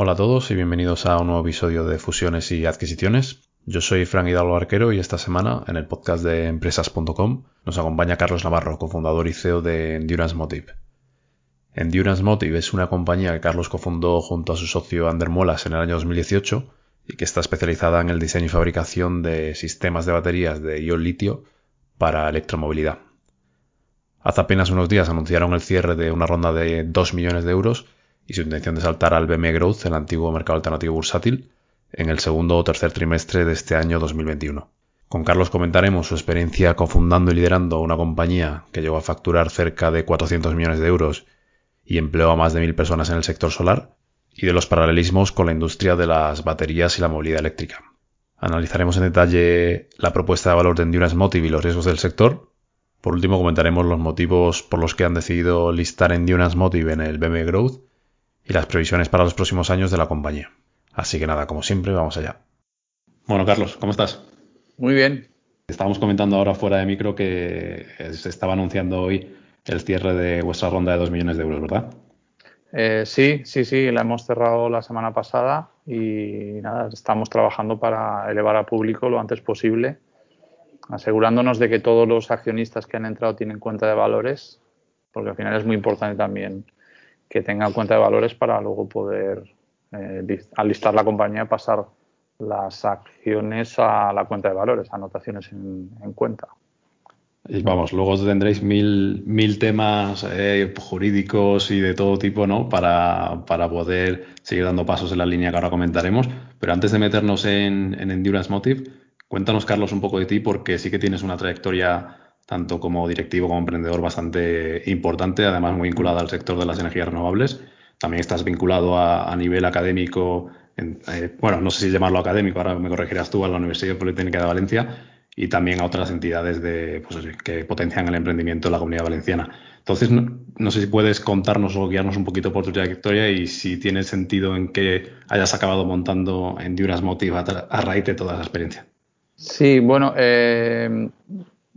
Hola a todos y bienvenidos a un nuevo episodio de Fusiones y Adquisiciones. Yo soy Frank Hidalgo Arquero y esta semana en el podcast de empresas.com nos acompaña Carlos Navarro, cofundador y CEO de Endurance Motive. Endurance Motive es una compañía que Carlos cofundó junto a su socio Ander Molas en el año 2018 y que está especializada en el diseño y fabricación de sistemas de baterías de ion litio para electromovilidad. Hace apenas unos días anunciaron el cierre de una ronda de 2 millones de euros y su intención de saltar al BME Growth, el antiguo mercado alternativo bursátil, en el segundo o tercer trimestre de este año 2021. Con Carlos comentaremos su experiencia cofundando y liderando una compañía que llegó a facturar cerca de 400 millones de euros y empleó a más de mil personas en el sector solar, y de los paralelismos con la industria de las baterías y la movilidad eléctrica. Analizaremos en detalle la propuesta de valor de Endurance Motive y los riesgos del sector. Por último, comentaremos los motivos por los que han decidido listar Endurance Motive en el BME Growth y las previsiones para los próximos años de la compañía. Así que nada, como siempre, vamos allá. Bueno, Carlos, ¿cómo estás? Muy bien. Estábamos comentando ahora fuera de micro que se estaba anunciando hoy el cierre de vuestra ronda de 2 millones de euros, ¿verdad? Eh, sí, sí, sí, la hemos cerrado la semana pasada y nada, estamos trabajando para elevar al público lo antes posible, asegurándonos de que todos los accionistas que han entrado tienen cuenta de valores, porque al final es muy importante también que tengan cuenta de valores para luego poder, eh, la compañía, pasar las acciones a la cuenta de valores, anotaciones en, en cuenta. Y vamos, luego tendréis mil, mil temas eh, jurídicos y de todo tipo, ¿no? Para, para, poder seguir dando pasos en la línea que ahora comentaremos. Pero antes de meternos en, en, Endurance Motive, cuéntanos, Carlos, un poco de ti, porque sí que tienes una trayectoria, tanto como directivo como emprendedor, bastante importante, además muy vinculada al sector de las energías renovables. También estás vinculado a, nivel académico, en, eh, bueno, no sé si llamarlo académico, ahora me corregirás tú, a la Universidad Politécnica de Valencia y también a otras entidades de, pues, que potencian el emprendimiento en la comunidad valenciana. Entonces, no, sé si puedes contarnos o guiarnos un poquito por tu trayectoria y si tiene sentido en que hayas acabado montando Endurance Motive a, a raíz de toda esa experiencia. Sí, bueno, eh,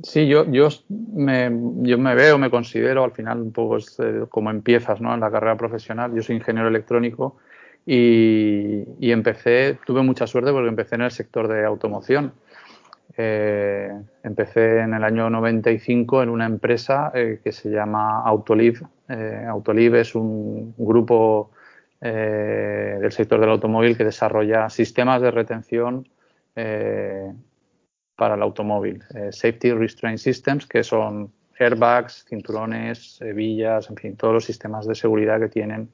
sí, yo, yo, me, yo me veo, me considero, al final un poco eh, como empiezas ¿no? en la carrera profesional. Yo soy ingeniero electrónico y, y empecé, tuve mucha suerte porque empecé en el sector de automoción. Eh, empecé en el año 95 en una empresa eh, que se llama Autoliv. Autoliv es un grupo del sector del automóvil que desarrolla sistemas de retención para el automóvil. Safety Restraint Systems, que son airbags, cinturones, hebillas, en fin, todos los sistemas de seguridad que tienen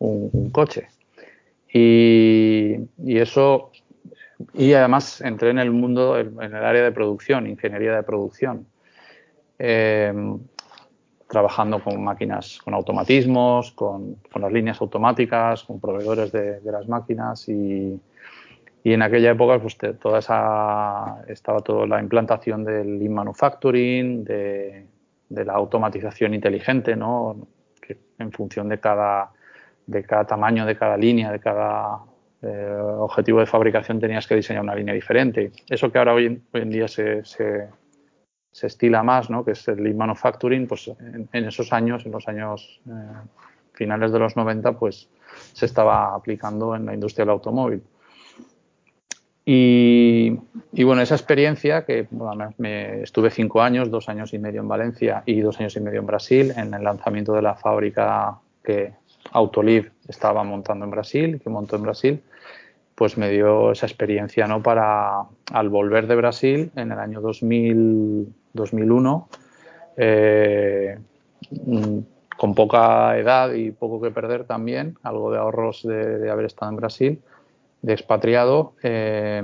un, un coche. Y, y eso y además entré en el mundo, en el área de producción, ingeniería de producción, eh, trabajando con máquinas, con automatismos, con, con, las líneas automáticas, con proveedores de, de las máquinas y, y, en aquella época pues toda esa, estaba toda la implantación del lean manufacturing, de, la automatización inteligente, ¿no? que en función de cada, de cada tamaño, de cada línea, de cada eh, objetivo de fabricación tenías que diseñar una línea diferente. Eso que ahora hoy, en día se, se, estila más, ¿no? que es el lean manufacturing, pues en, en esos años, en los años eh, finales de los 90, pues se estaba aplicando en la industria del automóvil. Y, y bueno, esa experiencia, que bueno, me, estuve cinco años, dos años y medio en Valencia y dos años y medio en Brasil, en el lanzamiento de la fábrica que Autoliv estaba montando en Brasil, que montó en Brasil, pues me dio esa experiencia ¿no? para, al volver de Brasil en el año 2000, 2001, eh, con poca edad y poco que perder también, algo de ahorros de, de haber estado en Brasil, de expatriado, eh,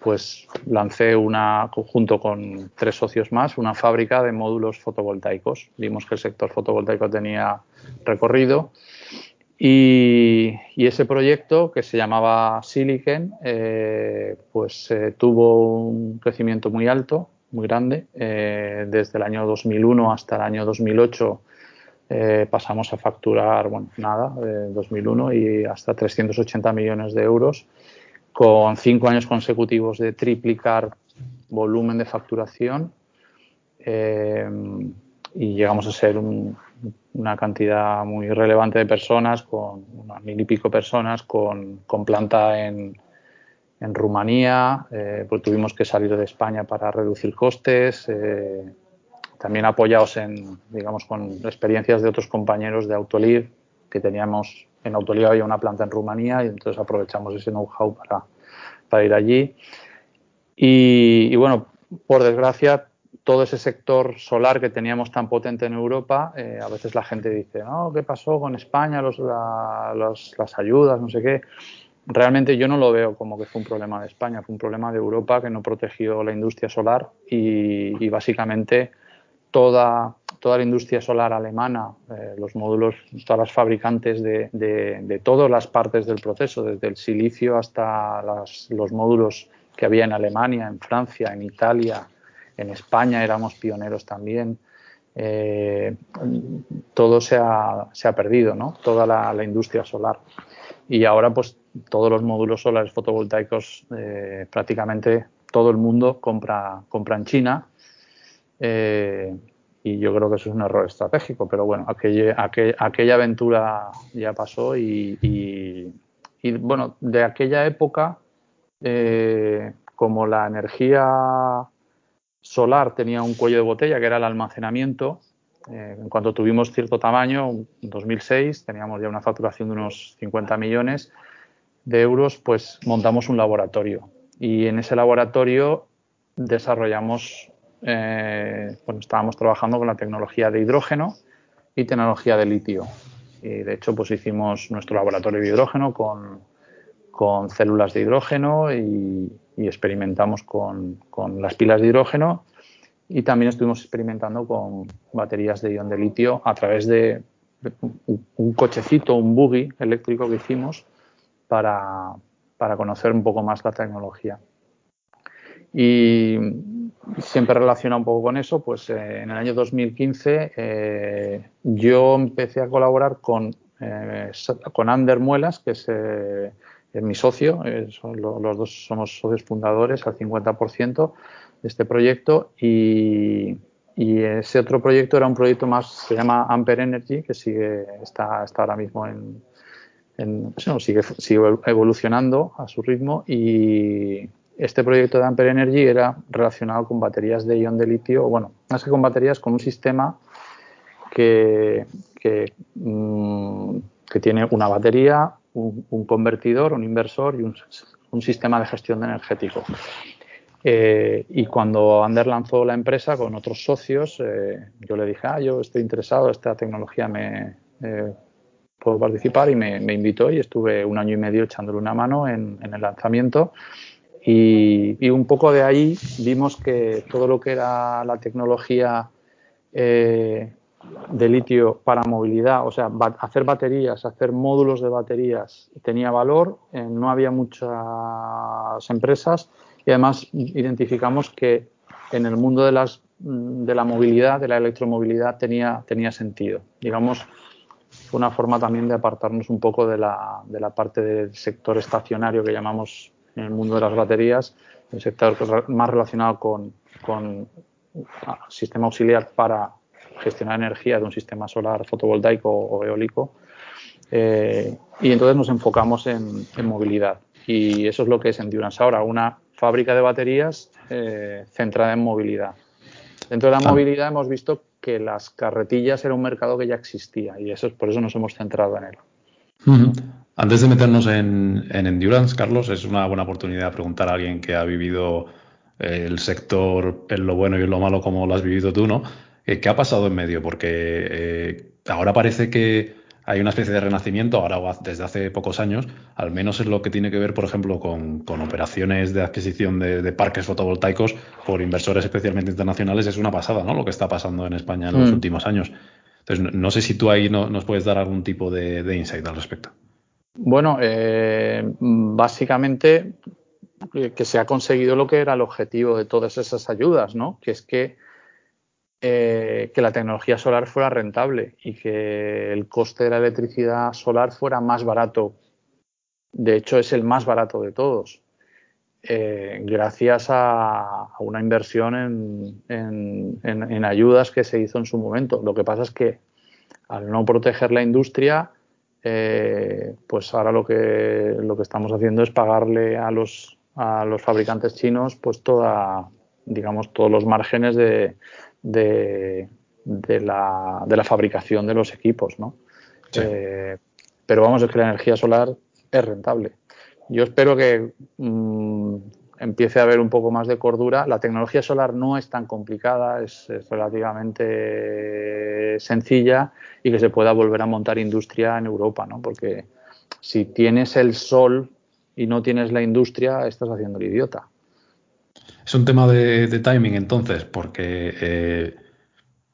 pues lancé una, junto con tres socios más, una fábrica de módulos fotovoltaicos. Vimos que el sector fotovoltaico tenía recorrido Y, ese proyecto, que se llamaba Silicon, eh, pues eh, tuvo un crecimiento muy alto, muy grande. Desde el año 2001 hasta el año 2008 pasamos a facturar, bueno, nada, de 2001 y hasta 380 millones de euros, con cinco años consecutivos de triplicar volumen de facturación. y llegamos a ser un, una cantidad muy relevante de personas, con unas mil y pico personas, con, con planta en, en Rumanía, eh, pues tuvimos que salir de España para reducir costes, eh, también apoyados en, digamos, con experiencias de otros compañeros de Autoliv, que teníamos, en Autoliv había una planta en Rumanía y entonces aprovechamos ese know-how para, para ir allí. Y, y, bueno, por desgracia, todo ese sector solar que teníamos tan potente en Europa, eh, a veces la gente dice, no, ¿qué pasó con España? Los, las ayudas, no sé qué. Realmente yo no lo veo como que fue un problema de España, fue un problema de Europa que no protegió la industria solar y, básicamente toda, toda la industria solar alemana, eh, los módulos, todas las fabricantes de, de, todas las partes del proceso, desde el silicio hasta los módulos que había en Alemania, en Francia, en Italia, en España éramos pioneros también. Eh, todo se ha, se ha, perdido, ¿no? Toda la, industria solar. Y ahora, pues, todos los módulos solares fotovoltaicos, eh, prácticamente todo el mundo compra, compra en China. Eh, y yo creo que eso es un error estratégico, pero bueno, aquella, aventura ya pasó y, bueno, de aquella época, como la energía solar tenía un cuello de botella que era el almacenamiento. Eh, en cuanto tuvimos cierto tamaño, en 2006 teníamos ya una facturación de unos 50 millones de euros, pues montamos un laboratorio y en ese laboratorio desarrollamos, eh, bueno, estábamos trabajando con la tecnología de hidrógeno y tecnología de litio. Y de hecho, pues hicimos nuestro laboratorio de hidrógeno con, con células de hidrógeno y, experimentamos con, las pilas de hidrógeno y también estuvimos experimentando con baterías de ion de litio a través de un cochecito, un buggy eléctrico que hicimos para, conocer un poco más la tecnología. Y siempre relaciona un poco con eso, pues eh, en el año 2015 eh, yo empecé a colaborar con, eh, con Ander Muelas, que es es mi socio, eh, los dos somos socios fundadores al 50% de este proyecto. Y, ese otro proyecto era un proyecto más, se llama Amper Energy, que sigue, está, está ahora mismo en, sigue, sigue evolucionando a su ritmo. Y este proyecto de Amper Energy era relacionado con baterías de ion de litio, bueno, más que con baterías, con un sistema que, mm, tiene una batería, un, convertidor, un inversor y un, sistema de gestión energético. Eh, y cuando Ander lanzó la empresa con otros socios, eh, yo le dije, ah, yo estoy interesado, esta tecnología me eh, puedo participar y me, invitó y estuve un año y medio echándole una mano en, el lanzamiento. Y, un poco de ahí vimos que todo lo que era la tecnología de litio para movilidad, o sea, hacer baterías, hacer módulos de baterías tenía valor, eh, no había muchas empresas y además identificamos que en el mundo de, las, de la movilidad, de la electromovilidad, tenía, tenía sentido. Digamos, fue una forma también de apartarnos un poco de la, de la parte del sector estacionario que llamamos en el mundo de las baterías, el sector más relacionado con, con sistema auxiliar para gestionar energía de un sistema solar fotovoltaico o eólico. Eh, y entonces nos enfocamos en, movilidad. Y eso es lo que es Endurance ahora, una fábrica de baterías eh, centrada en movilidad. Dentro de la ah. movilidad hemos visto que las carretillas era un mercado que ya existía y eso es por eso nos hemos centrado en él. Antes de meternos en, en, Endurance, Carlos, es una buena oportunidad preguntar a alguien que ha vivido eh, el sector en lo bueno y en lo malo como lo has vivido tú, ¿no? Eh, ¿Qué ha pasado en medio? Porque eh, ahora parece que hay una especie de renacimiento, ahora desde hace pocos años, al menos en lo que tiene que ver, por ejemplo, con, operaciones de adquisición de, parques fotovoltaicos por inversores especialmente internacionales, es una pasada, ¿no? Lo que está pasando en España en los mm. últimos años. Entonces, no, sé si tú ahí nos puedes dar algún tipo de, insight al respecto. Bueno, eh, básicamente que se ha conseguido lo que era el objetivo de todas esas ayudas, ¿no? Que es que, eh, que la tecnología solar fuera rentable y que el coste de la electricidad solar fuera más barato. De hecho, es el más barato de todos. Eh, gracias a, una inversión en, ayudas que se hizo en su momento. Lo que pasa es que al no proteger la industria, eh, pues ahora lo que, lo que estamos haciendo es pagarle a los, a los fabricantes chinos pues toda, digamos, todos los márgenes de, de, la, de la, fabricación de los equipos, ¿no? Eh, pero vamos, es que la energía solar es rentable yo espero que mm, empiece a haber un poco más de cordura. La tecnología solar no es tan complicada, es, relativamente sencilla y que se pueda volver a montar industria en Europa, ¿no? Porque si tienes el sol y no tienes la industria, estás haciendo el idiota. Es un tema de, timing entonces, porque eh,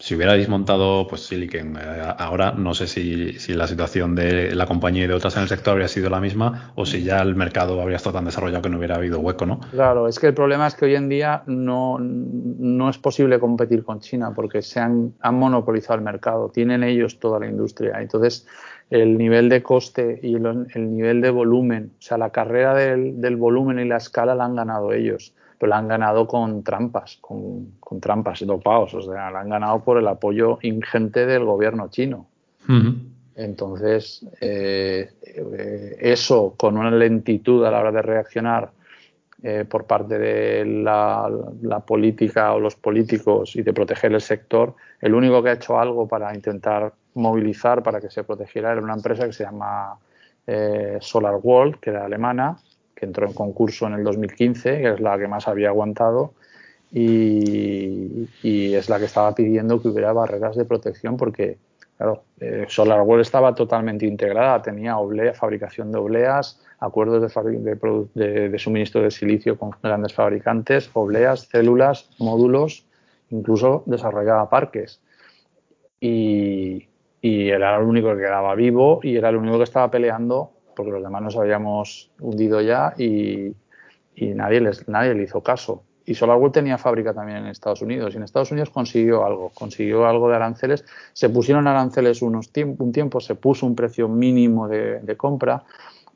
si hubierais montado pues Silicon eh, ahora, no sé si, la situación de la compañía y de otras en el sector habría sido la misma o si ya el mercado habría estado tan desarrollado que no hubiera habido hueco, ¿no? Claro, es que el problema es que hoy en día no, no es posible competir con China porque se han, han monopolizado el mercado, tienen ellos toda la industria. Entonces, el nivel de coste y el, nivel de volumen, o sea, la carrera del, del volumen y la escala la han ganado ellos pero la han ganado con trampas, con, con trampas dopados, o sea, la han ganado por el apoyo ingente del gobierno chino. Entonces, eh, eh, eso con una lentitud a la hora de reaccionar eh, por parte de la, la, política o los políticos y de proteger el sector, el único que ha hecho algo para intentar movilizar para que se protegiera era una empresa que se llama Solar World, que era alemana, que entró en concurso en el 2015, que es la que más había aguantado, y, es la que estaba pidiendo que hubiera barreras de protección porque, claro, eh, SolarWorld estaba totalmente integrada, tenía oblea, fabricación de obleas, acuerdos de, de, suministro de silicio con grandes fabricantes, obleas, células, módulos, incluso desarrollaba parques. Y, y era el único que quedaba vivo y era el único que estaba peleando porque los demás nos habíamos hundido ya y, nadie, les, nadie le hizo caso. Y SolarWorld tenía fábrica también en Estados Unidos. Y en Estados Unidos consiguió algo, consiguió algo de aranceles. Se pusieron aranceles unos un tiempo, se puso un precio mínimo de, compra,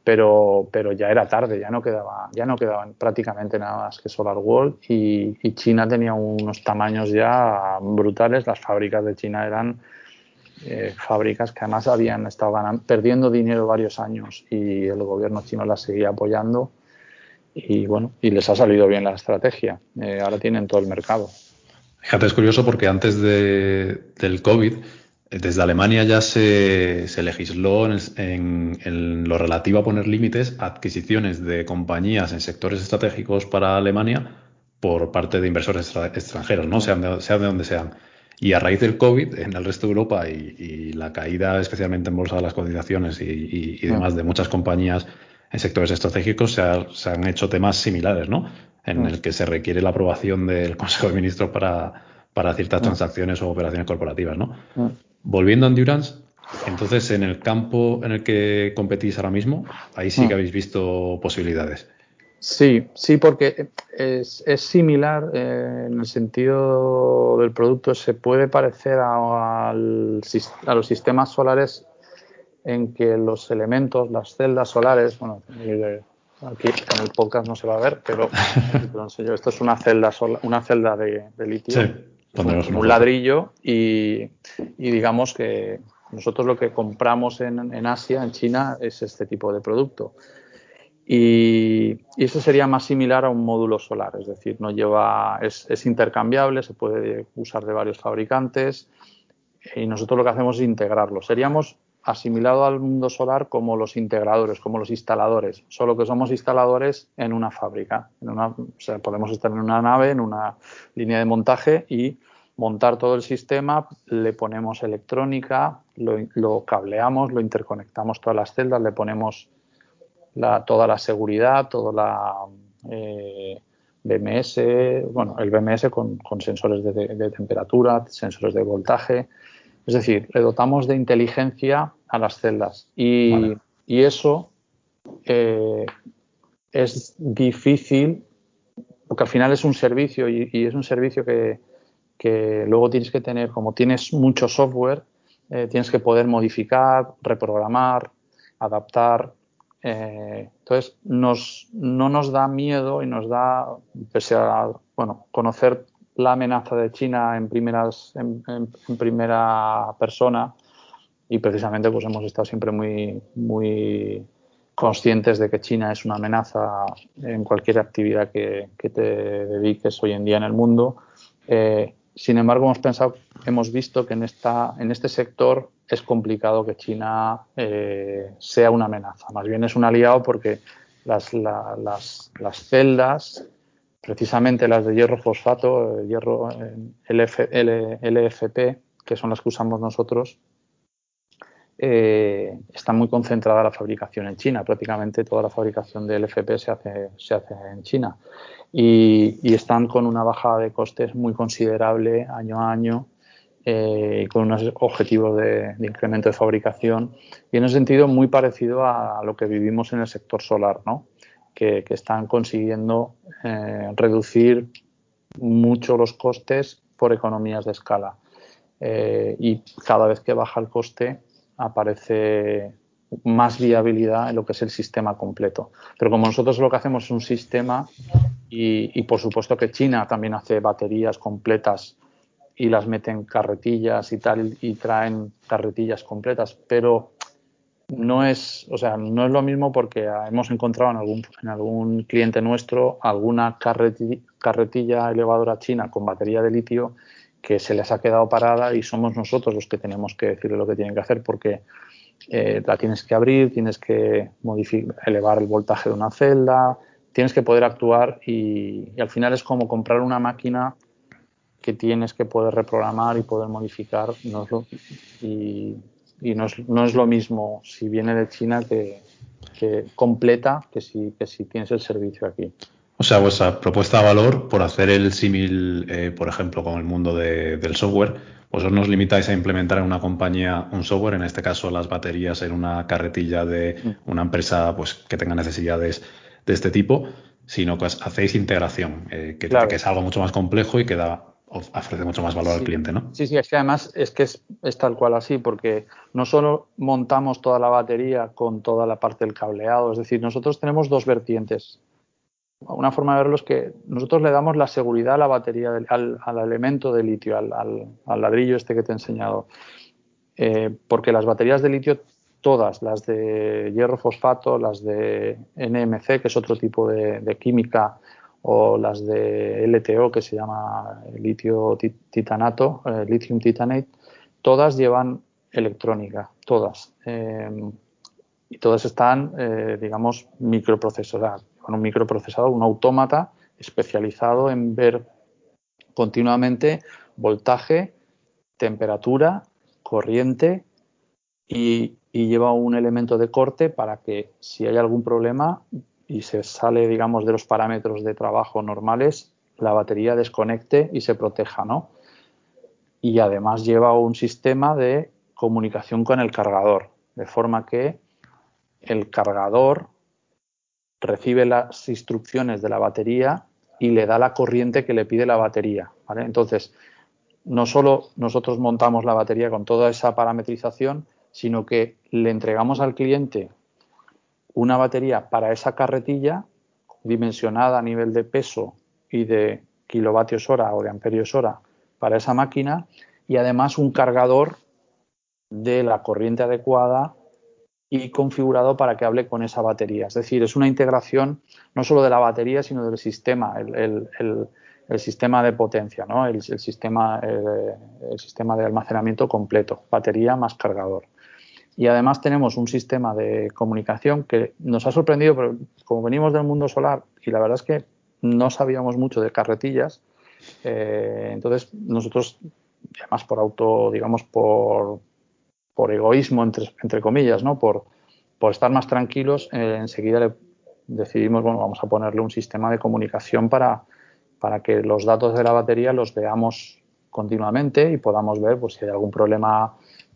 pero, pero ya era tarde, ya no quedaba, ya no quedaban prácticamente nada más que SolarWorld y, y China tenía unos tamaños ya brutales. Las fábricas de China eran eh, fábricas que además habían estado perdiendo dinero varios años y el gobierno chino las seguía apoyando y bueno, y les ha salido bien la estrategia. Eh, ahora tienen todo el mercado. Fíjate, es curioso porque antes del COVID, desde Alemania ya se, legisló en, en, lo relativo a poner límites a adquisiciones de compañías en sectores estratégicos para Alemania por parte de inversores extranjeros, ¿no? Sean de, de donde sean. Y a raíz del COVID, en el resto de Europa y, la caída, especialmente en bolsa de las cotizaciones y, ah. demás de muchas compañías en sectores estratégicos, se, han hecho temas similares, ¿no? En ah. el que se requiere la aprobación del Consejo de Ministros para, para ciertas ah. transacciones o operaciones corporativas, ¿no? Volviendo a Endurance, entonces en el campo en el que competís ahora mismo, ahí sí que habéis visto posibilidades. Sí, sí, porque es, es similar eh, en el sentido del producto, se puede parecer a, a, los sistemas solares en que los elementos, las celdas solares, bueno, aquí en el podcast no se va a ver, pero esto es una celda, una celda de, litio, un, ladrillo y, y, digamos que nosotros lo que compramos en, en Asia, en China, es este tipo de producto. Y, eso sería más similar a un módulo solar, es decir, no lleva, es, intercambiable, se puede usar de varios fabricantes y nosotros lo que hacemos es integrarlo. Seríamos asimilados al mundo solar como los integradores, como los instaladores, solo que somos instaladores en una fábrica. En una, o sea, podemos estar en una nave, en una línea de montaje y montar todo el sistema, le ponemos electrónica, lo, lo cableamos, lo interconectamos todas las celdas, le ponemos toda la seguridad, toda la eh, BMS, bueno, el BMS con, sensores de, temperatura, sensores de voltaje, Es decir, le dotamos de inteligencia a las celdas. Y, eso eh, es difícil porque al final es un servicio y, es un servicio que, luego tienes que tener, como tienes mucho software, eh, tienes que poder modificar, reprogramar, adaptar. Eh, entonces, no nos da miedo y nos da, pese a bueno, conocer la amenaza de China en, primera persona y precisamente pues hemos estado siempre muy, muy conscientes de que China es una amenaza en cualquier actividad que, te dediques hoy en día en el mundo. Eh, sin embargo, hemos pensado, hemos visto que en, esta, en este sector es complicado que China eh, sea una amenaza. Más bien es un aliado porque las, las, las celdas precisamente las de hierro fosfato, eh, hierro LF, LFP, que son las que usamos nosotros, eh, está muy concentrada la fabricación en China. Prácticamente toda la fabricación de LFP se hace, se hace en China. Y, están con una bajada de costes muy considerable año a año eh, con unos objetivos de, incremento de fabricación. Y en ese sentido, muy parecido a lo que vivimos en el sector solar, ¿no? que, están consiguiendo eh, reducir mucho los costes por economías de escala. Eh, y cada vez que baja el coste aparece más viabilidad en lo que es el sistema completo. Pero como nosotros lo que hacemos es un sistema y, y por supuesto que China también hace baterías completas y las mete en carretillas y tal y traen carretillas completas, pero no es, o sea, no es lo mismo porque hemos encontrado en algún, en algún cliente nuestro alguna carretilla, elevadora china con batería de litio que se les ha quedado parada y somos nosotros los que tenemos que decirle lo que tienen que hacer porque eh, la tienes que abrir, tienes que elevar el voltaje de una celda, tienes que poder actuar y, al final es como comprar una máquina que tienes que poder reprogramar y poder modificar y y no es, no es lo mismo si viene de China que, completa que si, que si tienes el servicio aquí. O sea, vuestra propuesta de valor por hacer el símil, eh, por ejemplo, con el mundo del software, vosotros nos limitáis a implementar en una compañía un software, en este caso las baterías en una carretilla de mm. una empresa pues, que tenga necesidades de este tipo, sino que hacéis integración, eh, que, que, es algo mucho más complejo y que da ofrece mucho más valor al cliente, ¿no? Sí, sí, es que además es que es, tal cual así, porque no solo montamos toda la batería con toda la parte del cableado, es decir, nosotros tenemos dos vertientes. Una forma de verlo es que nosotros le damos la seguridad a la batería, al, elemento de litio, al, ladrillo este que te he enseñado. Eh, porque las baterías de litio, todas, las de hierro fosfato, las de NMC, que es otro tipo de química, o las de LTO, que se llama litio titanato, eh, lithium titanate, todas llevan electrónica, todas. Em, y todas están, eh, digamos, microprocesadas. Con un microprocesador, un autómata especializado en ver continuamente voltaje, temperatura, corriente y, y lleva un elemento de corte para que si hay algún problema y se sale, digamos, de los parámetros de trabajo normales, la batería desconecte y se proteja, ¿no? Y además lleva un sistema de comunicación con el cargador, de forma que el cargador recibe las instrucciones de la batería y le da la corriente que le pide la batería. Entonces, no solo nosotros montamos la batería con toda esa parametrización, sino que le entregamos al cliente una batería para esa carretilla dimensionada a nivel de peso y de kilovatios hora o de amperios hora para esa máquina y además un cargador de la corriente adecuada y configurado para que hable con esa batería. Es decir, es una integración no solo de la batería, sino del sistema, el, sistema de potencia, ¿no? el, sistema, el sistema de almacenamiento completo, batería más cargador y además tenemos un sistema de comunicación que nos ha sorprendido, pero como venimos del mundo solar y la verdad es que no sabíamos mucho de carretillas, eh, entonces nosotros, además por auto, digamos, por, por egoísmo, entre, entre comillas, ¿no? por, por estar más tranquilos, eh, enseguida le decidimos, bueno, vamos a ponerle un sistema de comunicación para, para que los datos de la batería los veamos continuamente y podamos ver pues, si hay algún problema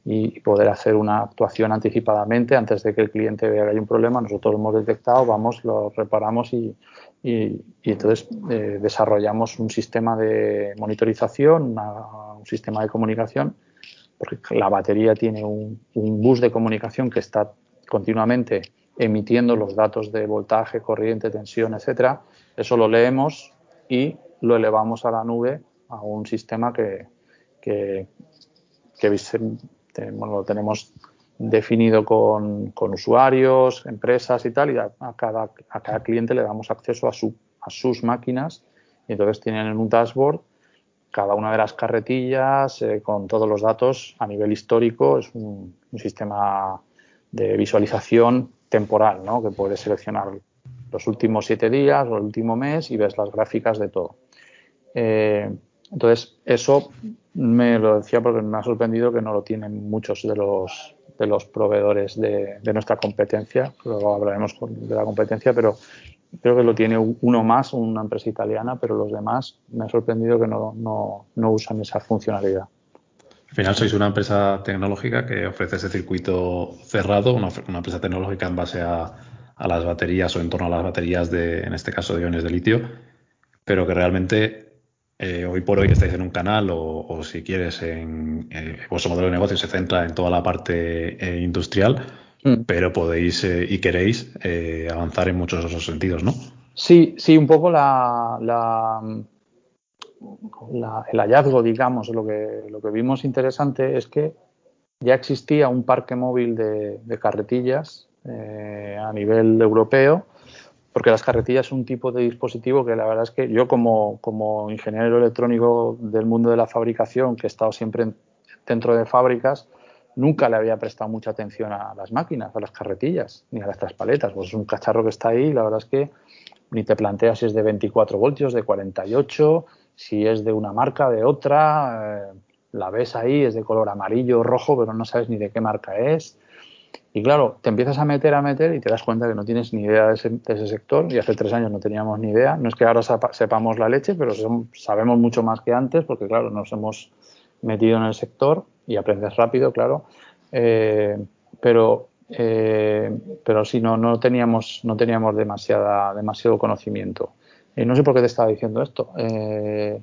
y poder hacer una actuación anticipadamente antes de que el cliente vea que hay un problema. Nosotros lo hemos detectado, vamos, lo reparamos y, y, entonces eh, desarrollamos un sistema de monitorización, un sistema de comunicación, porque la batería tiene un, bus de comunicación que está continuamente emitiendo los datos de voltaje, corriente, tensión, etcétera. Eso lo leemos y lo elevamos a la nube a un sistema que, que, que lo tenemos definido con, usuarios, empresas y tal, y a, cada, cliente le damos acceso a sus máquinas y entonces tienen en un dashboard cada una de las carretillas eh, con todos los datos a nivel histórico. Es un, sistema de visualización temporal, ¿no? que puedes seleccionar los últimos siete días o el último mes y ves las gráficas de todo. Eh, entonces, eso me lo decía porque me ha sorprendido que no lo tienen muchos de los, de los proveedores de, nuestra competencia. Luego hablaremos de la competencia, pero creo que lo tiene uno más, una empresa italiana, pero los demás me ha sorprendido que no, no, no usan esa funcionalidad. Al final sois una empresa tecnológica que ofrece ese circuito cerrado, una, una empresa tecnológica en base a, a, las baterías o en torno a las baterías de, en este caso, de iones de litio, pero que realmente eh, hoy por hoy estáis en un canal o, si quieres, en, eh, vuestro modelo de negocio se centra en toda la parte eh, industrial, mm. pero podéis y queréis avanzar en muchos otros sentidos, ¿no? Sí, sí, un poco la, el hallazgo, digamos, lo que, lo que vimos interesante es que ya existía un parque móvil de, de carretillas a nivel europeo porque las carretillas son un tipo de dispositivo que la verdad es que yo como, como ingeniero electrónico del mundo de la fabricación, que he estado siempre dentro de fábricas, nunca le había prestado mucha atención a las máquinas, a las carretillas, ni a las traspaletas. Pues es un cacharro que está ahí, la verdad es que ni te planteas si es de 24 voltios, de 48, si es de una marca, de otra, eh, la ves ahí, es de color amarillo, rojo, pero no sabes ni de qué marca es. Y claro, te empiezas a meter, a meter y te das cuenta que no tienes ni idea de ese, sector y hace tres años no teníamos ni idea. No es que ahora sepamos la leche, pero sabemos mucho más que antes porque, claro, nos hemos metido en el sector y aprendes rápido, claro. Eh, pero eh, pero sí, no, no teníamos, no teníamos demasiada, demasiado conocimiento. Y no sé por qué te estaba diciendo esto. Eh,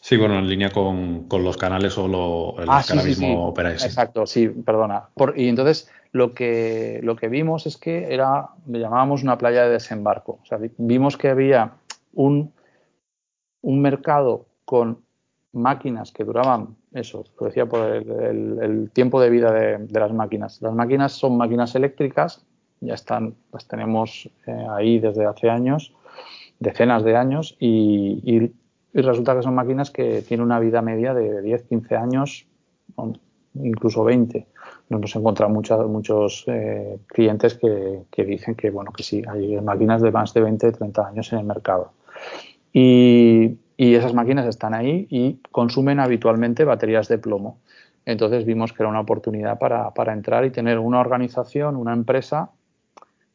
Sí, bueno, en línea con, los canales o lo, el ah, que ahora mismo operáis. Exacto, sí, perdona. y entonces lo que, lo que vimos es que era, le llamábamos una playa de desembarco. O sea, vimos que había un, un mercado con máquinas que duraban, eso, lo decía por el, tiempo de vida de, las máquinas. Las máquinas son máquinas eléctricas, ya están, las tenemos eh, ahí desde hace años, decenas de años, y y resulta que son máquinas que tienen una vida media de 10, 15 años, incluso 20. Nos hemos encontrado muchos, eh, clientes que, dicen que, bueno, que sí, hay máquinas de más de 20, 30 años en el mercado. Y, esas máquinas están ahí y consumen habitualmente baterías de plomo. Entonces vimos que era una oportunidad para, para entrar y tener una organización, una empresa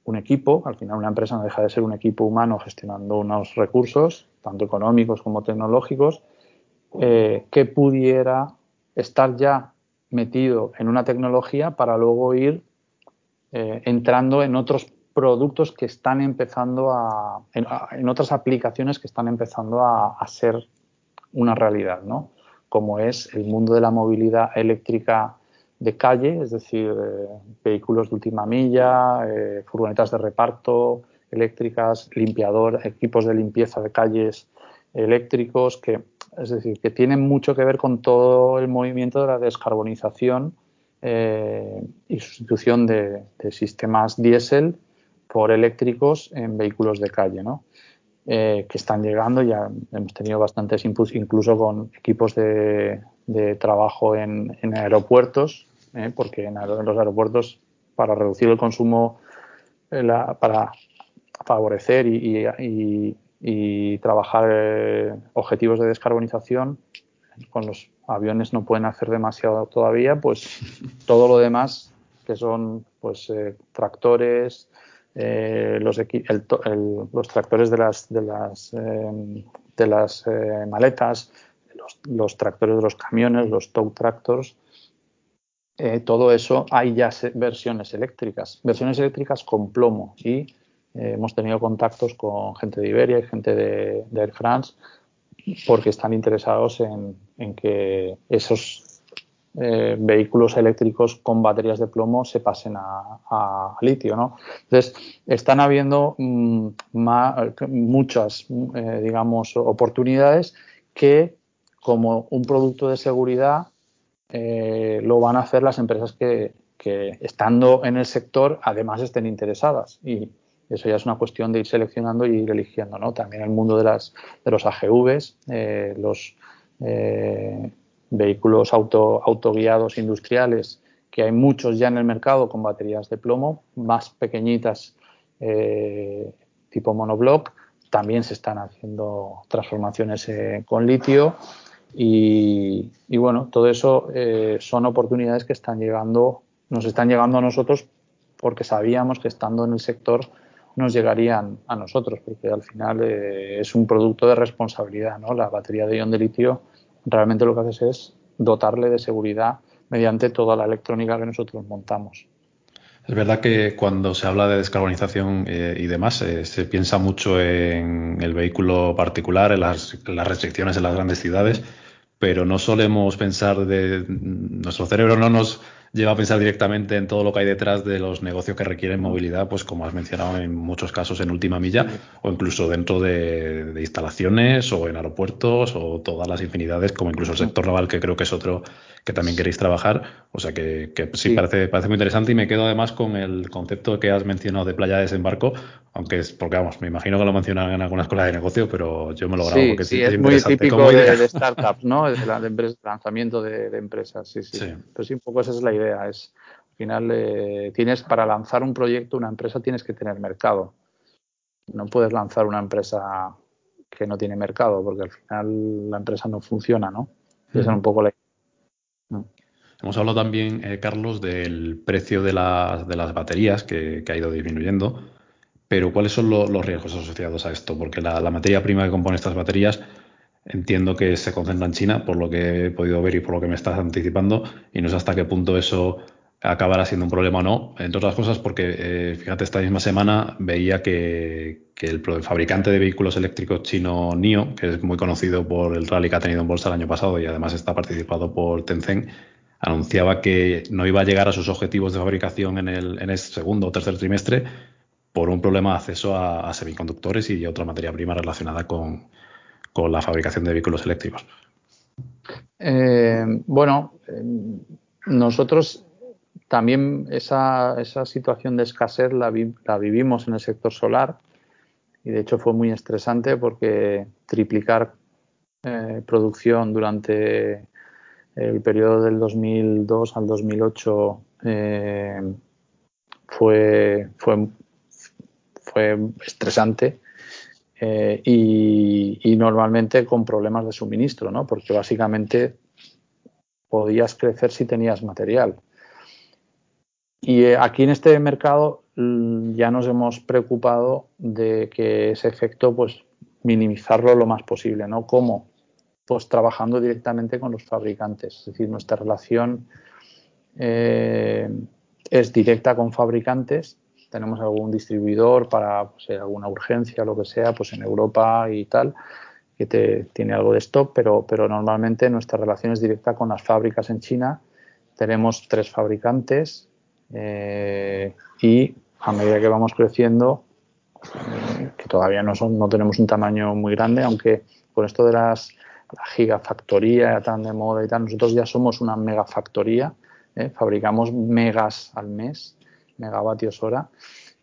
un equipo, al final una empresa no deja de ser un equipo humano gestionando unos recursos, tanto económicos como tecnológicos, eh, que pudiera estar ya metido en una tecnología para luego ir eh, entrando en otros productos que están empezando a en, otras aplicaciones que están empezando a, a, ser una realidad, ¿no? Como es el mundo de la movilidad eléctrica de calle, es decir, eh, vehículos de última milla, eh, furgonetas de reparto eléctricas, limpiador, equipos de limpieza de calles eléctricos, que es decir, que tienen mucho que ver con todo el movimiento de la descarbonización eh, y sustitución de, sistemas diésel por eléctricos en vehículos de calle, ¿no? que están llegando, ya hemos tenido bastantes inputs, incluso con equipos de, trabajo en, aeropuertos, ¿eh? porque en, los aeropuertos, para reducir el consumo, eh, para favorecer y, trabajar eh, objetivos de descarbonización, con los aviones no pueden hacer demasiado todavía, pues todo lo demás, que son pues tractores, los, los, tractores de las de las de las maletas, los, tractores de los camiones, los tow tractors, eh, todo eso hay ya versiones eléctricas, versiones eléctricas con plomo y eh, hemos tenido contactos con gente de Iberia y gente de, Air France porque están interesados en, que esos eh, vehículos eléctricos con baterías de plomo se pasen a, litio, ¿no? Entonces, están habiendo mm, muchas, digamos, oportunidades que como un producto de seguridad eh, lo van a hacer las empresas que, estando en el sector además estén interesadas y eso ya es una cuestión de ir seleccionando y ir eligiendo ¿no? también el mundo de las de los AGVs eh, los eh, vehículos auto autoguiados industriales que hay muchos ya en el mercado con baterías de plomo más pequeñitas tipo monoblock también se están haciendo transformaciones con litio y, bueno, todo eso eh, son oportunidades que están llegando, nos están llegando a nosotros porque sabíamos que estando en el sector nos llegarían a nosotros, porque al final eh, es un producto de responsabilidad, ¿no? La batería de ion de litio realmente lo que haces es dotarle de seguridad mediante toda la electrónica que nosotros montamos. Es verdad que cuando se habla de descarbonización eh, y demás, se piensa mucho en el vehículo particular, en las restricciones en las grandes ciudades, pero no solemos pensar de nuestro cerebro no nos lleva a pensar directamente en todo lo que hay detrás de los negocios que requieren movilidad, pues como has mencionado en muchos casos en última milla o incluso dentro de, instalaciones o en aeropuertos o todas las infinidades, como incluso el sector naval, que creo que es otro que también queréis trabajar. O sea que, sí, Parece, parece muy interesante y me quedo además con el concepto que has mencionado de playa de desembarco, aunque es porque vamos, me imagino que lo mencionan en algunas escuelas de negocio, pero yo me lo grabo porque sí, es, muy típico de, startups, ¿no? De, la, de lanzamiento de, empresas, sí, sí, sí. Pero sí, un poco esa es la idea es, al final, eh, tienes para lanzar un proyecto, una empresa, tienes que tener mercado. No puedes lanzar una empresa que no tiene mercado, porque al final la empresa no funciona, ¿no? Esa es un poco la Hemos hablado también, eh, Carlos, del precio de, las, baterías que, ha ido disminuyendo, pero ¿cuáles son los riesgos asociados a esto? Porque la, la, materia prima que compone estas baterías Entiendo que se concentra en China, por lo que he podido ver y por lo que me estás anticipando, y no sé hasta qué punto eso acabará siendo un problema o no. Entre otras cosas, porque eh, fíjate, esta misma semana veía que, el fabricante de vehículos eléctricos chino NIO, que es muy conocido por el rally que ha tenido en bolsa el año pasado y además está participado por Tencent, anunciaba que no iba a llegar a sus objetivos de fabricación en el, en el segundo o tercer trimestre por un problema de acceso a semiconductores y otra materia prima relacionada con, con la fabricación de vehículos eléctricos? Eh, bueno, eh, nosotros también esa, esa, situación de escasez la, vivimos en el sector solar y de hecho fue muy estresante porque triplicar eh, producción durante el periodo del 2002 al 2008 fue, fue, fue estresante eh, y, normalmente con problemas de suministro, ¿no? Porque básicamente podías crecer si tenías material. Y eh, aquí en este mercado mm, ya nos hemos preocupado de que ese efecto, pues, minimizarlo lo más posible, ¿no? ¿Cómo? Trabajando directamente con los fabricantes. Es decir, nuestra relación eh, es directa con fabricantes tenemos algún distribuidor para pues, alguna urgencia, lo que sea, pues en Europa y tal, que tiene algo de stock, pero, normalmente nuestra relación es directa con las fábricas en China. Tenemos tres fabricantes eh, y a medida que vamos creciendo, eh, que todavía no tenemos un tamaño muy grande, aunque con esto de las la gigafactoría tan de moda y tal, nosotros ya somos una megafactoría, ¿eh? fabricamos megas al mes megavatios hora,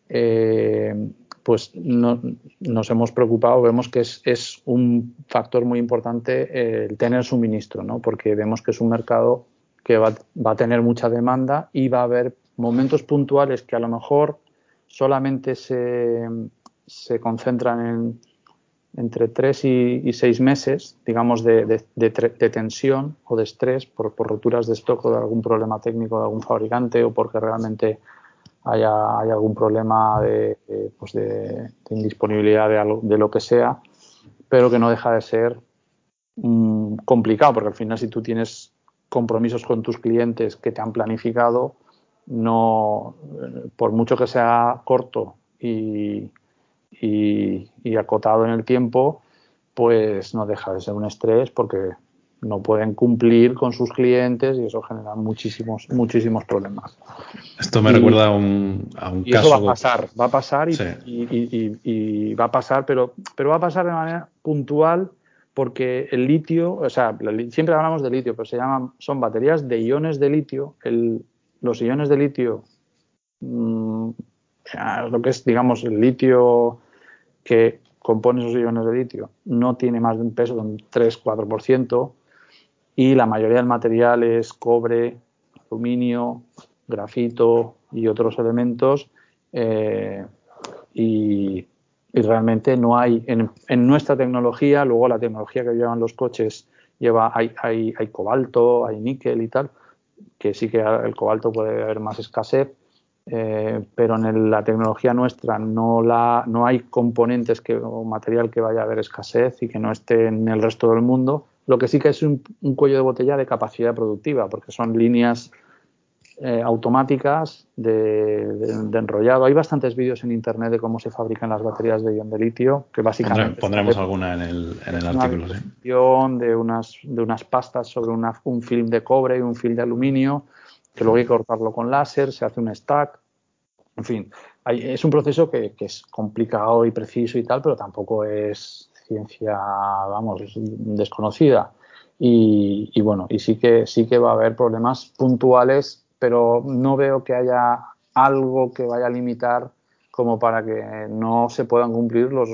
eh, pues nos hemos preocupado, vemos que es, un factor muy importante el tener suministro, ¿no? porque vemos que es un mercado que va, a tener mucha demanda y va a haber momentos puntuales que a lo mejor solamente se, se concentran en entre tres y, seis meses, digamos, de, tensión o de estrés por, por roturas de stock o de algún problema técnico de algún fabricante o porque realmente haya, algún problema de, pues de, indisponibilidad de, de, lo que sea, pero que no deja de ser un, complicado, porque al final si tú tienes compromisos con tus clientes que te han planificado, no, por mucho que sea corto y, y, acotado en el tiempo, pues no deja de ser un estrés porque no pueden cumplir con sus clientes y eso genera muchísimos muchísimos problemas. Esto me recuerda a un, a un caso. Eso va a pasar, va a pasar y, va a pasar, pero, pero va a pasar de manera puntual porque el litio, o sea, siempre hablamos de litio, pero se llaman, son baterías de iones de litio. El, los iones de litio, mm, lo que es, digamos, el litio que compone esos iones de litio, no tiene más de un peso de un 3-4%, y la mayoría del material es cobre, aluminio, grafito y otros elementos. Eh, y, realmente no hay en, nuestra tecnología, luego la tecnología que llevan los coches lleva, hay, hay, hay cobalto, hay níquel y tal, que sí que el cobalto puede haber más escasez, eh, pero en la tecnología nuestra no, la, no hay componentes que, o material que vaya a haber escasez y que no esté en el resto del mundo. Lo que sí que es un, cuello de botella de capacidad productiva, porque son líneas eh, automáticas de, enrollado. Hay bastantes vídeos en internet de cómo se fabrican las baterías de ion de litio, que básicamente pondremos alguna en el, en el artículo. De unas de unas pastas sobre un film de cobre y un film de aluminio, que luego hay que cortarlo con láser, se hace un stack. En fin, es un proceso que, es complicado y preciso y tal, pero tampoco es ciencia, vamos, desconocida. Y, bueno, y sí que, sí que va a haber problemas puntuales, pero no veo que haya algo que vaya a limitar como para que no se puedan cumplir los,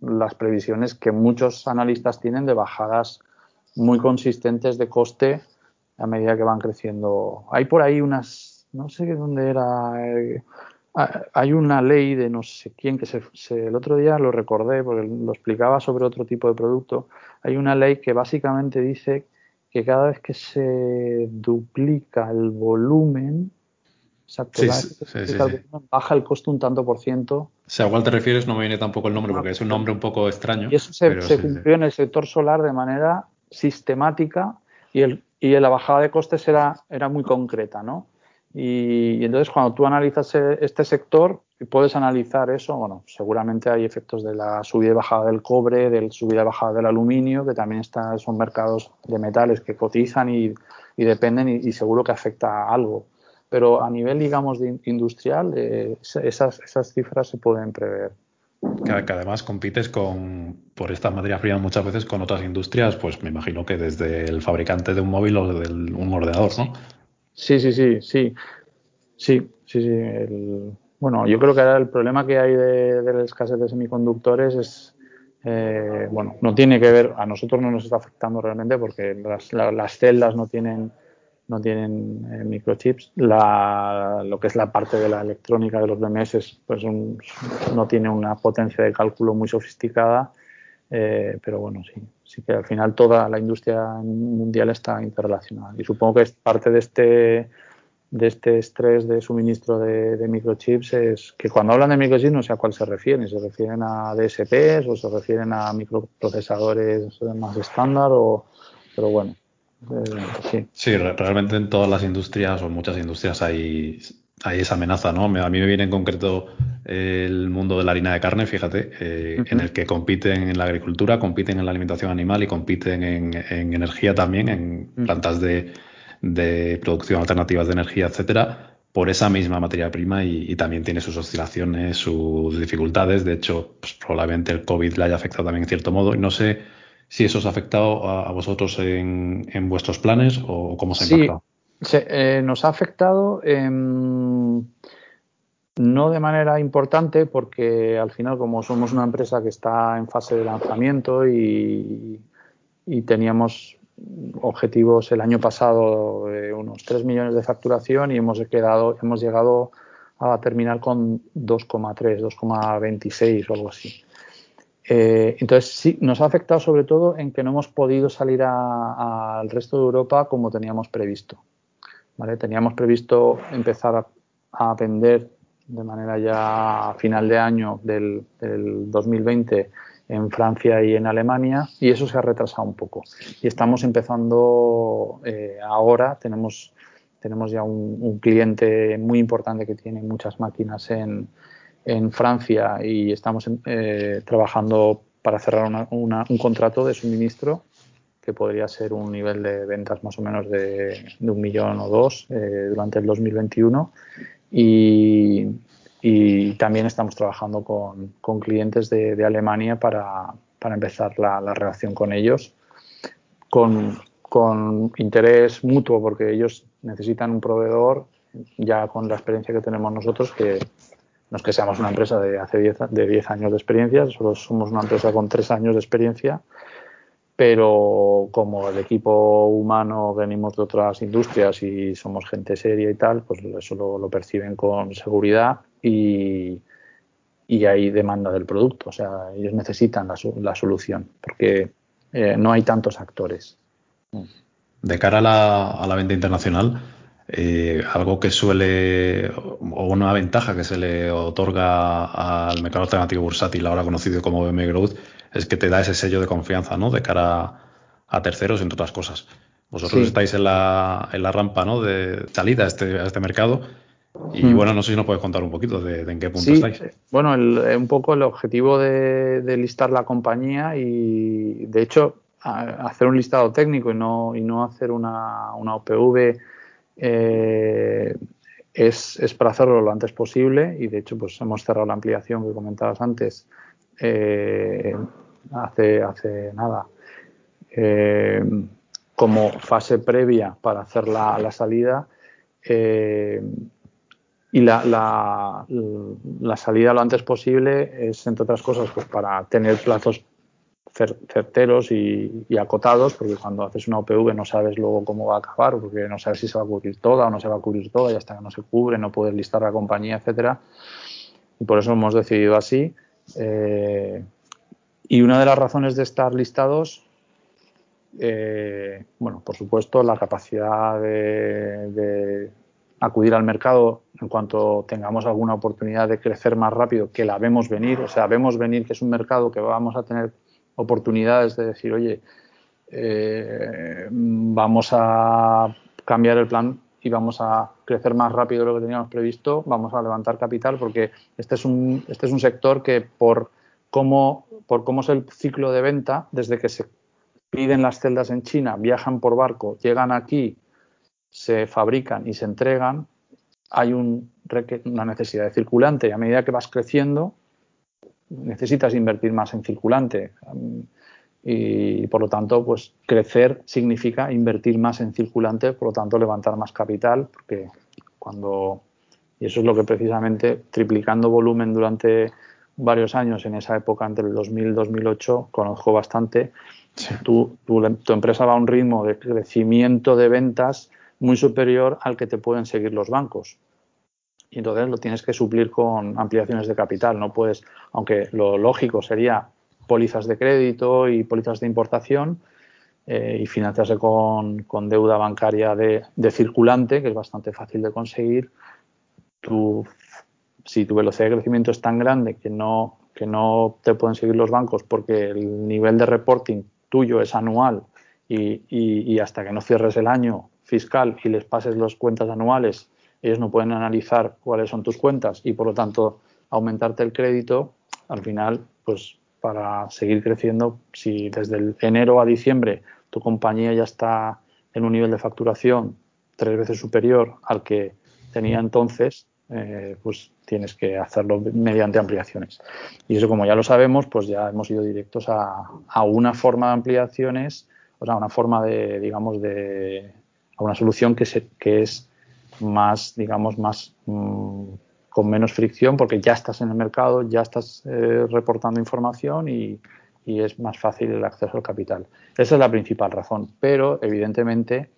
las previsiones que muchos analistas tienen de bajadas muy consistentes de coste a medida que van creciendo. Hay por ahí unas, no sé dónde era, eh, Ah, hay una ley de no sé quién que se, el otro día lo recordé porque lo explicaba sobre otro tipo de producto. Hay una ley que básicamente dice que cada vez que se duplica el volumen, baja el costo un tanto por ciento. O sea, ¿a cuál te refieres? No me viene tampoco el nombre porque es un nombre un poco extraño. Y eso se, cumplió en el sector solar de manera sistemática y, el, y la bajada de costes era, era muy concreta, ¿no? Y, entonces cuando tú analizas e, este sector y puedes analizar eso, bueno, seguramente hay efectos de la subida y bajada del cobre, de la subida y bajada del aluminio, que también está, son mercados de metales que cotizan y, dependen y, seguro que afecta algo. Pero a nivel, digamos, de industrial, eh, esas, esas cifras se pueden prever. Que, además compites con, por estas materias primas muchas veces con otras industrias, pues me imagino que desde el fabricante de un móvil o de un ordenador, ¿no? Sí, sí, sí, sí. Sí, sí, sí. bueno, yo creo que ahora el problema que hay de, de la escasez de semiconductores es, eh, bueno, no tiene que ver, a nosotros no nos está afectando realmente porque las, celdas no tienen no tienen eh, microchips. La, lo que es la parte de la electrónica de los BMS pues no tiene una potencia de cálculo muy sofisticada, eh, pero bueno, sí, sí que al final toda la industria mundial está interrelacionada. Y supongo que es parte de este de este estrés de suministro de, microchips es que cuando hablan de microchips no sé a cuál se refieren, se refieren a DSPs o se refieren a microprocesadores más estándar o pero bueno, sí. Sí, realmente en todas las industrias o en muchas industrias hay hay esa amenaza, ¿no? A mí me viene en concreto el mundo de la harina de carne, fíjate, eh, en el que compiten en la agricultura, compiten en la alimentación animal y compiten en, energía también, en plantas de, producción alternativas de energía, etcétera, por esa misma materia prima y, también tiene sus oscilaciones, sus dificultades. De hecho, pues, probablemente el COVID le haya afectado también en cierto modo. Y no sé si eso os ha afectado a, vosotros en, vuestros planes o cómo se ha impactado. Eh, nos ha afectado no de manera importante porque al final como somos una empresa que está en fase de lanzamiento y, teníamos objetivos el año pasado de unos 3 millones de facturación y hemos quedado hemos llegado a terminar con 2,3 2,26 o algo así eh, entonces sí nos ha afectado sobre todo en que no hemos podido salir al resto de Europa como teníamos previsto Teníamos previsto empezar a, vender de manera ya a final de año del, 2020 en Francia y en Alemania y eso se ha retrasado un poco. Y estamos empezando eh, ahora, tenemos, tenemos ya un, cliente muy importante que tiene muchas máquinas en, en Francia y estamos eh, trabajando para cerrar un contrato de suministro que podría ser un nivel de ventas más o menos de, un millón o dos eh, durante el 2021 y, también estamos trabajando con, clientes de, Alemania para, empezar la, la, relación con ellos con, con, interés mutuo porque ellos necesitan un proveedor ya con la experiencia que tenemos nosotros que no es que seamos una empresa de hace 10 de 10 años de experiencia, solo somos una empresa con 3 años de experiencia pero como el equipo humano venimos de otras industrias y somos gente seria y tal, pues eso lo, perciben con seguridad y, y, hay demanda del producto. O sea, ellos necesitan la, solución porque eh, no hay tantos actores. De cara a la, a la venta internacional, eh, algo que suele, o una ventaja que se le otorga al mercado alternativo bursátil, ahora conocido como BM Growth, es que te da ese sello de confianza, ¿no? De cara a terceros, entre otras cosas. Vosotros estáis en la, en la rampa, ¿no? De salida a este, a este mercado. Y hmm. bueno, no sé si nos puedes contar un poquito de, en qué punto estáis. Bueno, eh, un poco el objetivo de, listar la compañía y, de hecho, hacer un listado técnico y no, y no hacer una, una OPV eh, es, es, para hacerlo lo antes posible y, de hecho, pues hemos cerrado la ampliación que comentabas antes eh, hace, hace nada. Eh, como fase previa para hacer la, salida eh, y la, la, salida lo antes posible es, entre otras cosas, pues para tener plazos certeros y, acotados, porque cuando haces una OPV no sabes luego cómo va a acabar, porque no sabes si se va a cubrir toda o no se va a cubrir toda, y hasta que no se cubre no puedes listar la compañía, etcétera. Y por eso hemos decidido así. Eh, y una de las razones de estar listados, eh, bueno, por supuesto, la capacidad de, acudir al mercado en cuanto tengamos alguna oportunidad de crecer más rápido, que la vemos venir, o sea, vemos venir que es un mercado que vamos a tener oportunidades de decir, oye, eh, vamos a cambiar el plan y vamos a crecer más rápido de lo que teníamos previsto, vamos a levantar capital porque este es un, este es un sector que por cómo, por cómo es el ciclo de venta, desde que se piden las celdas en China, viajan por barco, llegan aquí, se fabrican y se entregan, hay un, una necesidad de circulante y a medida que vas creciendo necesitas invertir más en circulante. Y por lo tanto pues crecer significa invertir más en circulante por lo tanto levantar más capital porque cuando y eso es lo que precisamente triplicando volumen durante varios años en esa época entre el 2000 y 2008 conozco bastante. Tu, tu, empresa va a un ritmo de crecimiento de ventas muy superior al que te pueden seguir los bancos y entonces lo tienes que suplir con ampliaciones de capital no puedes aunque lo lógico sería pólizas de crédito y pólizas de importación eh, y financiarse con, deuda bancaria de, circulante, que es bastante fácil de conseguir. si tu velocidad de crecimiento es tan grande que no, que no te pueden seguir los bancos porque el nivel de reporting tuyo es anual y, y hasta que no cierres el año fiscal y les pases las cuentas anuales, ellos no pueden analizar cuáles son tus cuentas y por lo tanto aumentarte el crédito, al final, pues para seguir creciendo. Si desde el enero a diciembre tu compañía ya está en un nivel de facturación tres veces superior al que tenía entonces, eh, pues tienes que hacerlo mediante ampliaciones. Y eso, como ya lo sabemos, pues ya hemos ido directos a, una forma de ampliaciones, o sea, una forma de, digamos, de a una solución que, se, que es más, digamos, más mm, con menos fricción porque ya estás en el mercado, ya estás eh, reportando información y, es más fácil el acceso al capital. Esa es la principal razón, pero evidentemente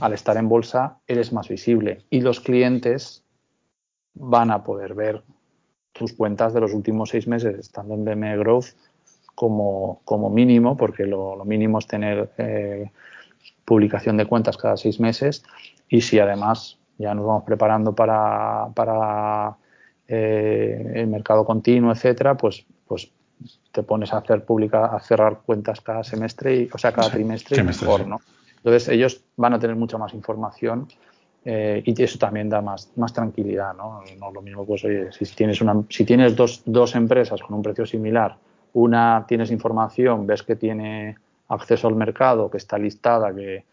al estar en bolsa eres más visible y los clientes van a poder ver tus cuentas de los últimos seis meses estando en BME Growth como, como mínimo, porque lo, mínimo es tener eh, publicación de cuentas cada seis meses y si además ya nos vamos preparando para, para eh, el mercado continuo, etcétera, pues, pues te pones a hacer pública, a cerrar cuentas cada semestre, y, o sea, cada trimestre, mejor, ¿no? Entonces ellos van a tener mucha más información eh, y eso también da más, más tranquilidad, ¿no? No lo mismo, pues oye, si tienes, una, si tienes dos, dos empresas con un precio similar, una tienes información, ves que tiene acceso al mercado, que está listada, que,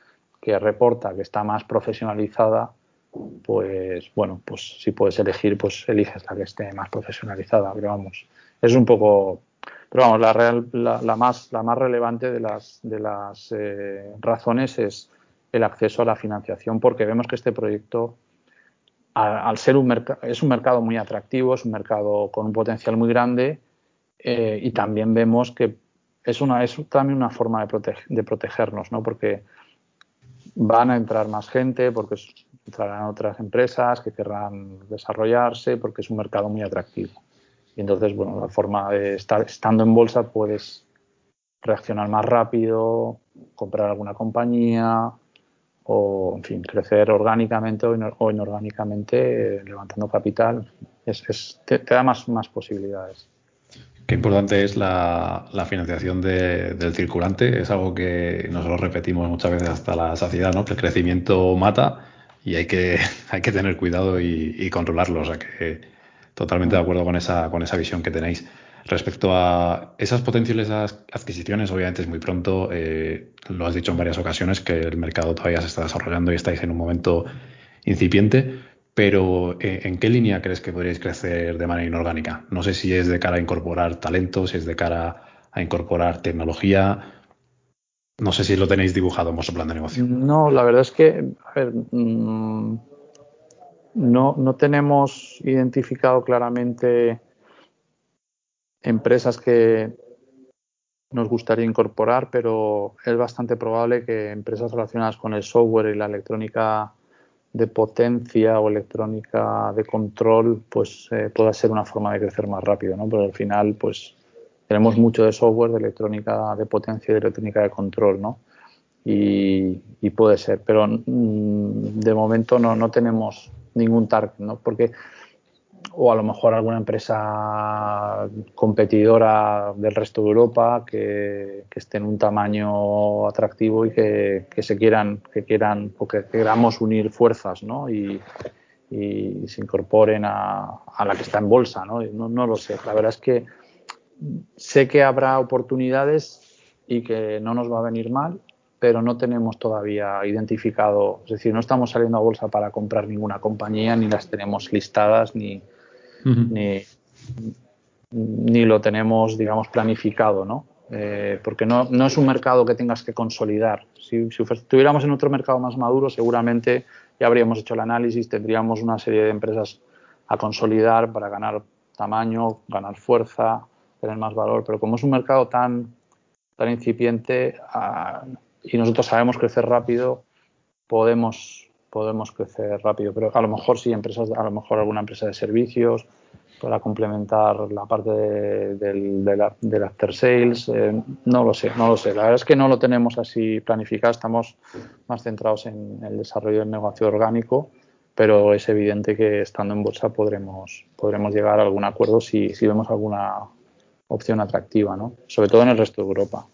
que reporta, que está más profesionalizada, pues bueno, pues si puedes elegir, pues eliges la que esté más profesionalizada, pero vamos, es un poco, pero vamos, la, real, la, más, la más relevante de las, de las eh, razones es el acceso a la financiación, porque vemos que este proyecto, al, ser un mercado, es un mercado muy atractivo, es un mercado con un potencial muy grande eh, y también vemos que es, una, es también una forma de, de protegernos, ¿no? Porque van a entrar más gente, porque entrarán otras empresas que querrán desarrollarse, porque es un mercado muy atractivo. Y entonces, bueno, la forma de estar estando en bolsa puedes reaccionar más rápido, comprar alguna compañía o, en fin, crecer orgánicamente o inorgánicamente eh, levantando capital. Es, te, da más, más posibilidades. Qué importante es la, financiación del circulante. Es algo que nosotros repetimos muchas veces hasta la saciedad, ¿no? Que el crecimiento mata y hay que, hay que tener cuidado y, controlarlo. O sea que totalmente de acuerdo con esa, con esa visión que tenéis. Respecto a esas potenciales adquisiciones, obviamente es muy pronto, eh, lo has dicho en varias ocasiones, que el mercado todavía se está desarrollando y estáis en un momento incipiente, pero eh, ¿en qué línea crees que podríais crecer de manera inorgánica? No sé si es de cara a incorporar talentos, si es de cara a incorporar tecnología. No sé si lo tenéis dibujado en vuestro plan de negocio. No, la verdad es que, a ver, mm, no, no tenemos identificado claramente empresas que nos gustaría incorporar, pero es bastante probable que empresas relacionadas con el software y la electrónica de potencia o electrónica de control, pues eh, pueda ser una forma de crecer más rápido, ¿no? Pero al final, pues tenemos mucho de software, de electrónica de potencia y de electrónica de control, ¿no? Y, puede ser, pero mm, de momento no, no tenemos ningún target, ¿no? Porque o a lo mejor alguna empresa competidora del resto de Europa que, esté en un tamaño atractivo y que, se quieran, que quieran, que queramos unir fuerzas, ¿no? Y, se incorporen a, la que está en bolsa, ¿no? ¿no? No lo sé. La verdad es que sé que habrá oportunidades y que no nos va a venir mal, pero no tenemos todavía identificado, es decir, no estamos saliendo a bolsa para comprar ninguna compañía, ni las tenemos listadas, ni, ni, ni lo tenemos, digamos, planificado, ¿no? Eh, porque no, no, es un mercado que tengas que consolidar. Si, si, estuviéramos en otro mercado más maduro, seguramente ya habríamos hecho el análisis, tendríamos una serie de empresas a consolidar para ganar tamaño, ganar fuerza, tener más valor. Pero como es un mercado tan, tan incipiente ah, y nosotros sabemos crecer rápido, podemos podemos crecer rápido. Pero a lo mejor sí, empresas, a lo mejor alguna empresa de servicios para complementar la parte de, de, la, del after sales. Eh, no lo sé, no lo sé. La verdad es que no lo tenemos así planificado. Estamos más centrados en el desarrollo del negocio orgánico, pero es evidente que estando en bolsa podremos, podremos llegar a algún acuerdo si, si vemos alguna opción atractiva, ¿no? Sobre todo en el resto de Europa.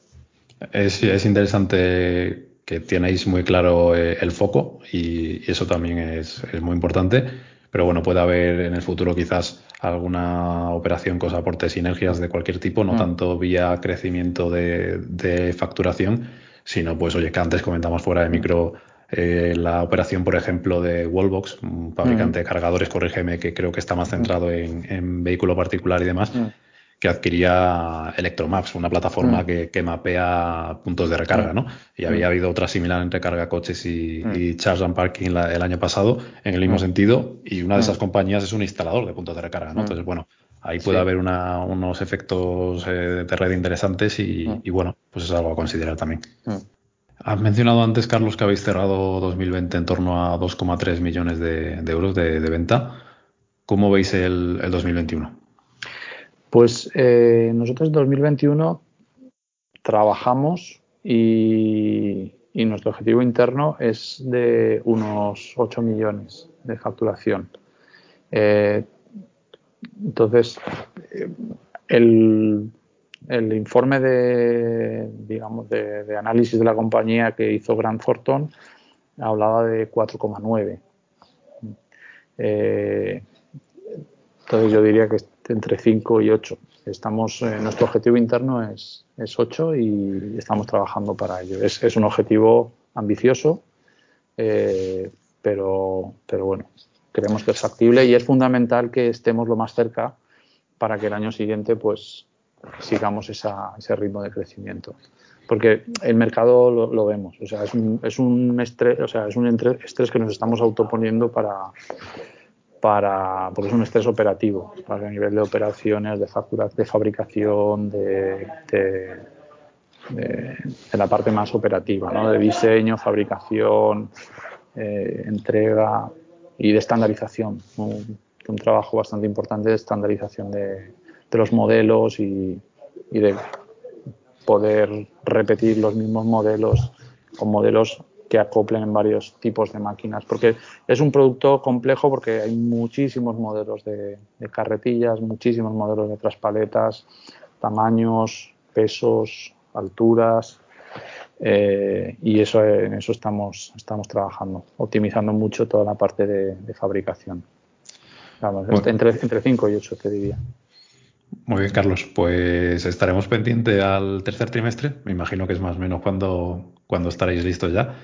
Es, es interesante que tenéis muy claro eh, el foco y, eso también es, muy importante. Pero bueno, puede haber en el futuro quizás alguna operación que os aporte sinergias de cualquier tipo, no mm. tanto vía crecimiento de, facturación, sino pues oye, que antes comentamos fuera de micro eh, la operación, por ejemplo, de Wallbox, un fabricante mm. de cargadores, corrígeme, que creo que está más centrado mm. en, vehículo particular y demás que adquiría Electromaps, una plataforma mm. que, mapea puntos de recarga, mm. ¿no? Y había mm. habido otra similar en recarga coches y, Charge and Parking el año pasado, en el mismo sentido, y una de esas compañías es un instalador de puntos de recarga, ¿no? Entonces, bueno, ahí puede haber unos efectos eh, de red interesantes y, bueno, pues es algo a considerar también. Has mencionado antes, Carlos, que habéis cerrado 2020 en torno a 2,3 millones de, euros de, venta. ¿Cómo veis el, el 2021? Pues eh, nosotros en 2021 trabajamos y, nuestro objetivo interno es de unos 8 millones de facturación. Eh, entonces, el, el informe de, digamos, de, análisis de la compañía que hizo Grant Thornton hablaba de 4,9. Eh, entonces yo diría que entre 5 y 8. Estamos, eh, nuestro objetivo interno es, es 8 y estamos trabajando para ello. Es, es un objetivo ambicioso, eh, pero, pero bueno, creemos que es factible y es fundamental que estemos lo más cerca para que el año siguiente pues sigamos ese ritmo de crecimiento. Porque el mercado lo, vemos, o sea, es un, es un estrés, o sea, es un estrés que nos estamos autoponiendo para, para, porque es un estrés operativo, a nivel de operaciones, de factura, de fabricación, de, la parte más operativa, ¿no? de diseño, fabricación, eh, entrega y de estandarización. Un, trabajo bastante importante de estandarización de, los modelos y, de poder repetir los mismos modelos con modelos que acoplen en varios tipos de máquinas, porque es un producto complejo porque hay muchísimos modelos de, carretillas, muchísimos modelos de traspaletas, tamaños, pesos, alturas, eh, y eso en eso estamos, estamos trabajando, optimizando mucho toda la parte de, fabricación. entre, entre 5 y 8 te diría. Muy bien, Carlos. Pues estaremos pendientes al tercer trimestre. Me imagino que es más o menos cuando, cuando estaréis listos ya.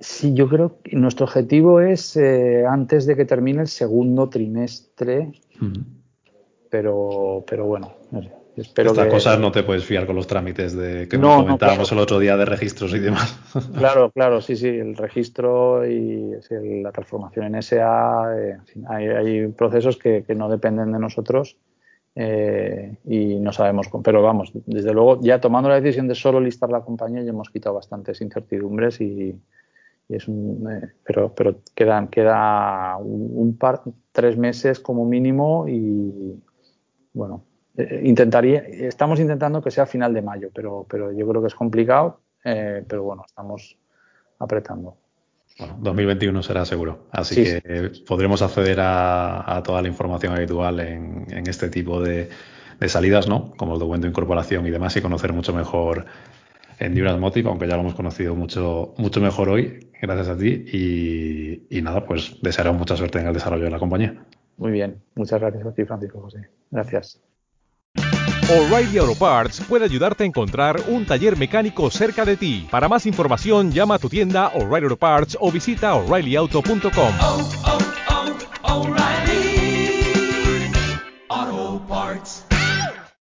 Sí, yo creo que nuestro objetivo es eh, antes de que termine el segundo trimestre. pero, pero bueno, no sé. Espero Estas cosas no te puedes fiar con los trámites de que nos comentábamos el otro día de registros y demás. Claro, claro, sí, sí, el registro y la transformación en SA, eh, hay, hay, procesos que, que, no dependen de nosotros eh, y no sabemos, pero vamos, desde luego ya tomando la decisión de solo listar la compañía ya hemos quitado bastantes incertidumbres y, es un, eh, pero, pero quedan, queda un, par, tres meses como mínimo y bueno, eh, intentaría, estamos intentando que sea final de mayo, pero, pero yo creo que es complicado, pero bueno, estamos apretando. Bueno, 2021 será seguro. Así que podremos acceder a, toda la información habitual en, este tipo de, salidas, ¿no? Como el documento de incorporación y demás, y conocer mucho mejor Endurance Motive, aunque ya lo hemos conocido mucho, mucho mejor hoy, gracias a ti. Y, y nada, pues desearemos mucha suerte en el desarrollo de la compañía. Muy bien, muchas gracias a ti, Francisco José. Gracias. O'Reilly Auto Parts puede ayudarte a encontrar un taller mecánico cerca de ti. Para más información, llama a tu tienda O'Reilly Auto Parts o visita oreillyauto.com.